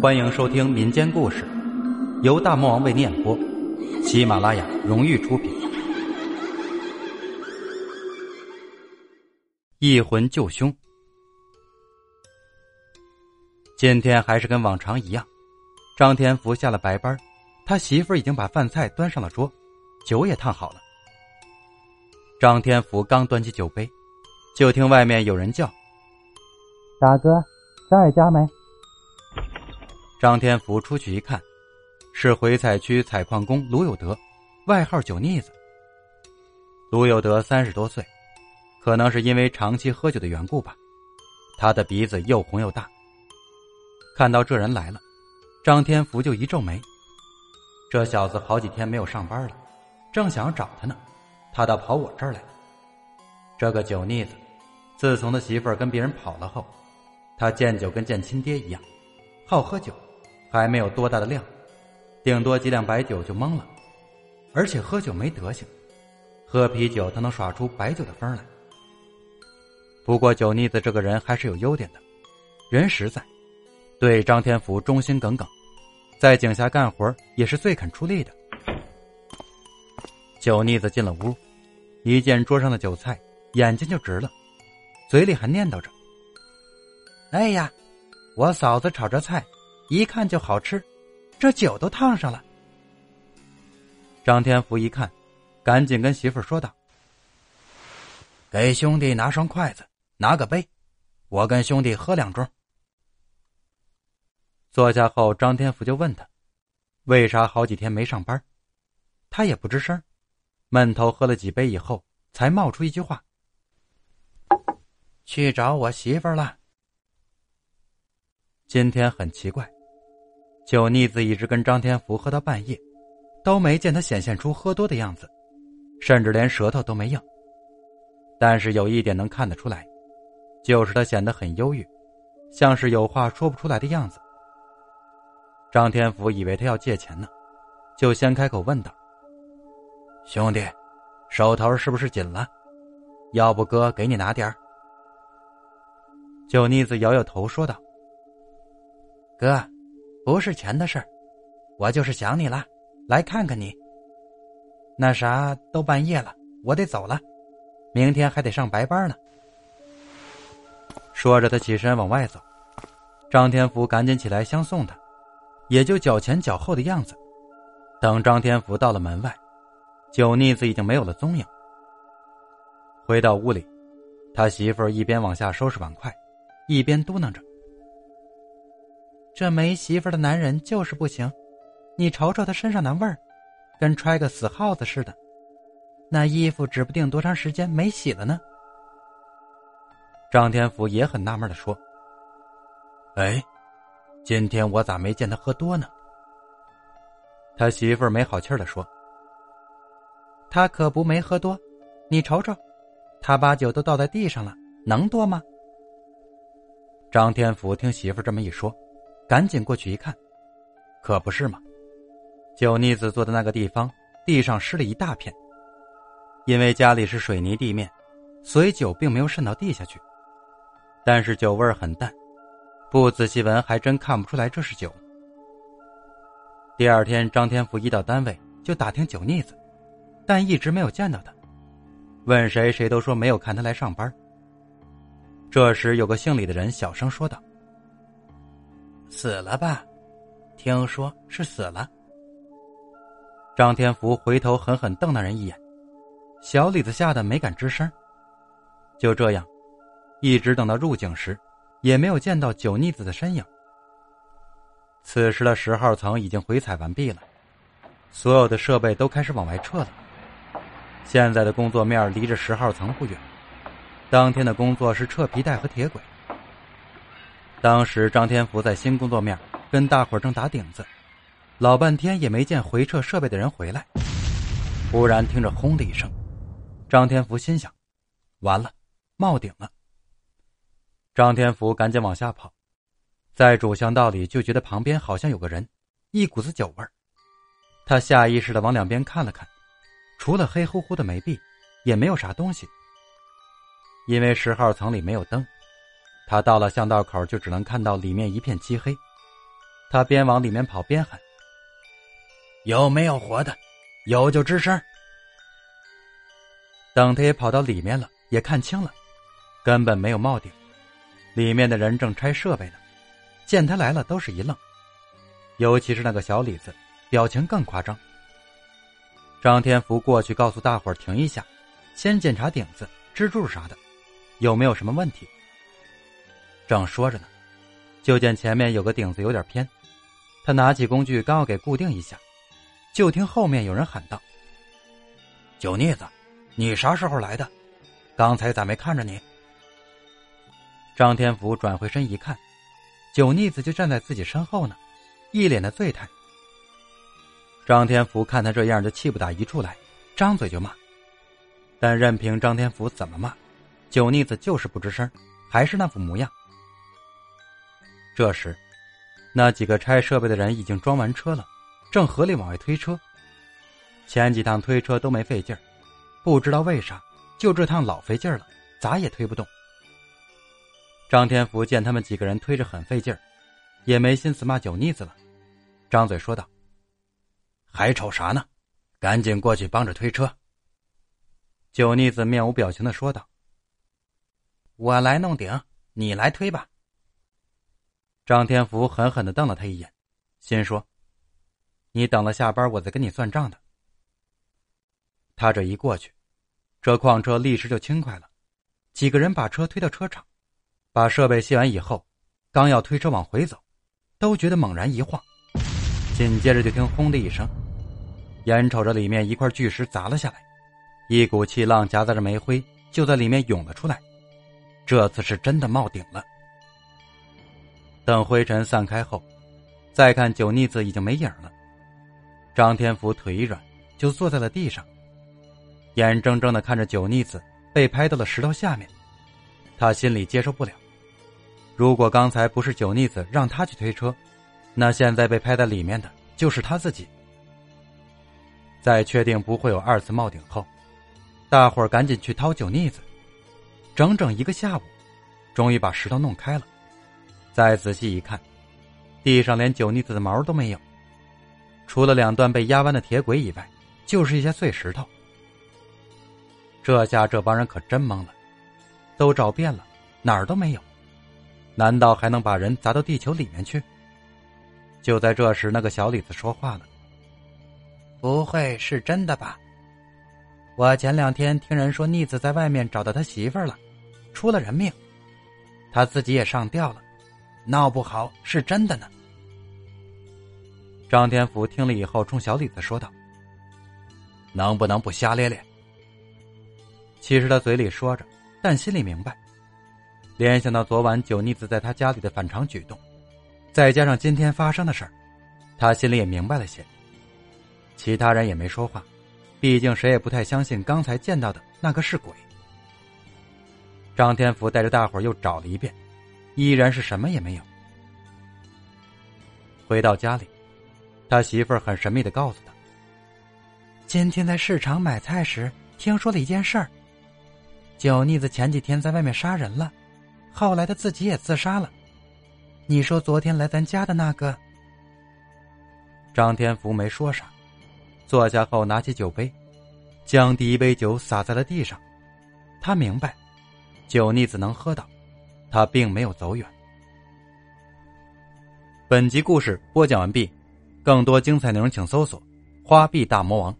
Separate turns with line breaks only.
欢迎收听民间故事，由大魔王为你演播，喜马拉雅荣誉出品。一魂救凶，今天还是跟往常一样，张天福下了白班，他媳妇已经把饭菜端上了桌，酒也烫好了。张天福刚端起酒杯，就听外面有人叫：“
大哥，在家没？”
张天福出去一看，是回采区采矿工卢有德，外号酒腻子。卢有德三十多岁，可能是因为长期喝酒的缘故吧，他的鼻子又红又大。看到这人来了，张天福就一皱眉。这小子好几天没有上班了，正想找他呢，他倒跑我这儿来了。这个酒腻子，自从他媳妇儿跟别人跑了后，他见酒跟见亲爹一样，好喝酒。还没有多大的量，顶多几两白酒就懵了，而且喝酒没德行，喝啤酒他能耍出白酒的风来。不过酒腻子这个人还是有优点的，人实在，对张天福忠心耿耿，在井下干活也是最肯出力的。酒腻子进了屋，一见桌上的酒菜，眼睛就直了，嘴里还念叨着：“哎呀，我嫂子炒着菜。”一看就好吃，这酒都烫上了。张天福一看，赶紧跟媳妇说道：“给兄弟拿双筷子，拿个杯，我跟兄弟喝两盅。”坐下后，张天福就问他：“为啥好几天没上班？”他也不吱声，闷头喝了几杯以后，才冒出一句话：“去找我媳妇儿了。”今天很奇怪。酒腻子一直跟张天福喝到半夜，都没见他显现出喝多的样子，甚至连舌头都没硬。但是有一点能看得出来，就是他显得很忧郁，像是有话说不出来的样子。张天福以为他要借钱呢，就先开口问道：“兄弟，手头是不是紧了？要不哥给你拿点儿？”酒腻子摇摇头说道：“哥。”不是钱的事儿，我就是想你了，来看看你。那啥，都半夜了，我得走了，明天还得上白班呢。说着，他起身往外走，张天福赶紧起来相送他，也就脚前脚后的样子。等张天福到了门外，酒腻子已经没有了踪影。回到屋里，他媳妇一边往下收拾碗筷，一边嘟囔着。这没媳妇的男人就是不行，你瞅瞅他身上那味儿，跟揣个死耗子似的。那衣服指不定多长时间没洗了呢。张天福也很纳闷的说：“哎，今天我咋没见他喝多呢？”他媳妇没好气的说：“他可不没喝多，你瞅瞅，他把酒都倒在地上了，能多吗？”张天福听媳妇这么一说。赶紧过去一看，可不是嘛！酒腻子坐的那个地方，地上湿了一大片。因为家里是水泥地面，所以酒并没有渗到地下去。但是酒味很淡，不仔细闻还真看不出来这是酒。第二天，张天福一到单位就打听酒腻子，但一直没有见到他。问谁，谁都说没有看他来上班。这时，有个姓李的人小声说道。死了吧？听说是死了。张天福回头狠狠瞪那人一眼，小李子吓得没敢吱声。就这样，一直等到入井时，也没有见到酒腻子的身影。此时的十号层已经回采完毕了，所有的设备都开始往外撤了。现在的工作面离着十号层不远，当天的工作是撤皮带和铁轨。当时张天福在新工作面跟大伙正打顶子，老半天也没见回撤设备的人回来。忽然听着轰的一声，张天福心想：完了，冒顶了。张天福赶紧往下跑，在主巷道里就觉得旁边好像有个人，一股子酒味儿。他下意识的往两边看了看，除了黑乎乎的煤壁，也没有啥东西。因为十号层里没有灯。他到了巷道口，就只能看到里面一片漆黑。他边往里面跑边喊：“有没有活的？有就吱声。”等他也跑到里面了，也看清了，根本没有冒顶，里面的人正拆设备呢。见他来了，都是一愣，尤其是那个小李子，表情更夸张。张天福过去告诉大伙停一下，先检查顶子、支柱啥的，有没有什么问题。正说着呢，就见前面有个顶子有点偏，他拿起工具刚要给固定一下，就听后面有人喊道：“酒腻子，你啥时候来的？刚才咋没看着你？”张天福转回身一看。酒腻子就站在自己身后呢，一脸的醉态。张天福看他这样，就气不打一处来，张嘴就骂。但任凭张天福怎么骂，酒腻子就是不吱声，还是那副模样。这时，那几个拆设备的人已经装完车了，正合力往外推车。前几趟推车都没费劲儿，不知道为啥，就这趟老费劲儿了，咋也推不动。张天福见他们几个人推着很费劲儿，也没心思骂酒腻子了，张嘴说道：“还瞅啥呢？赶紧过去帮着推车。”酒腻子面无表情的说道：“我来弄顶，你来推吧。”张天福狠狠的瞪了他一眼，心说：“你等了下班，我再跟你算账的。”他这一过去，这矿车立时就轻快了，几个人把车推到车场。把设备卸完以后，刚要推车往回走，都觉得猛然一晃，紧接着就听“轰”的一声，眼瞅着里面一块巨石砸了下来，一股气浪夹杂着煤灰就在里面涌了出来，这次是真的冒顶了。等灰尘散开后，再看酒腻子已经没影了，张天福腿一软就坐在了地上，眼睁睁的看着酒腻子被拍到了石头下面，他心里接受不了。如果刚才不是酒腻子让他去推车，那现在被拍在里面的就是他自己。在确定不会有二次冒顶后，大伙儿赶紧去掏酒腻子，整整一个下午，终于把石头弄开了。再仔细一看，地上连酒腻子的毛都没有，除了两段被压弯的铁轨以外，就是一些碎石头。这下这帮人可真懵了，都找遍了，哪儿都没有。难道还能把人砸到地球里面去？就在这时，那个小李子说话了：“不会是真的吧？我前两天听人说，逆子在外面找到他媳妇了，出了人命，他自己也上吊了，闹不好是真的呢。”张天福听了以后，冲小李子说道：“能不能不瞎咧咧？”其实他嘴里说着，但心里明白。联想到昨晚酒腻子在他家里的反常举动，再加上今天发生的事儿，他心里也明白了些。其他人也没说话，毕竟谁也不太相信刚才见到的那个是鬼。张天福带着大伙又找了一遍，依然是什么也没有。回到家里，他媳妇儿很神秘的告诉他：“今天在市场买菜时听说了一件事儿，酒腻子前几天在外面杀人了。”后来他自己也自杀了。你说昨天来咱家的那个？张天福没说啥，坐下后拿起酒杯，将第一杯酒洒在了地上。他明白，酒腻子能喝到，他并没有走远。本集故事播讲完毕，更多精彩内容请搜索“花臂大魔王”。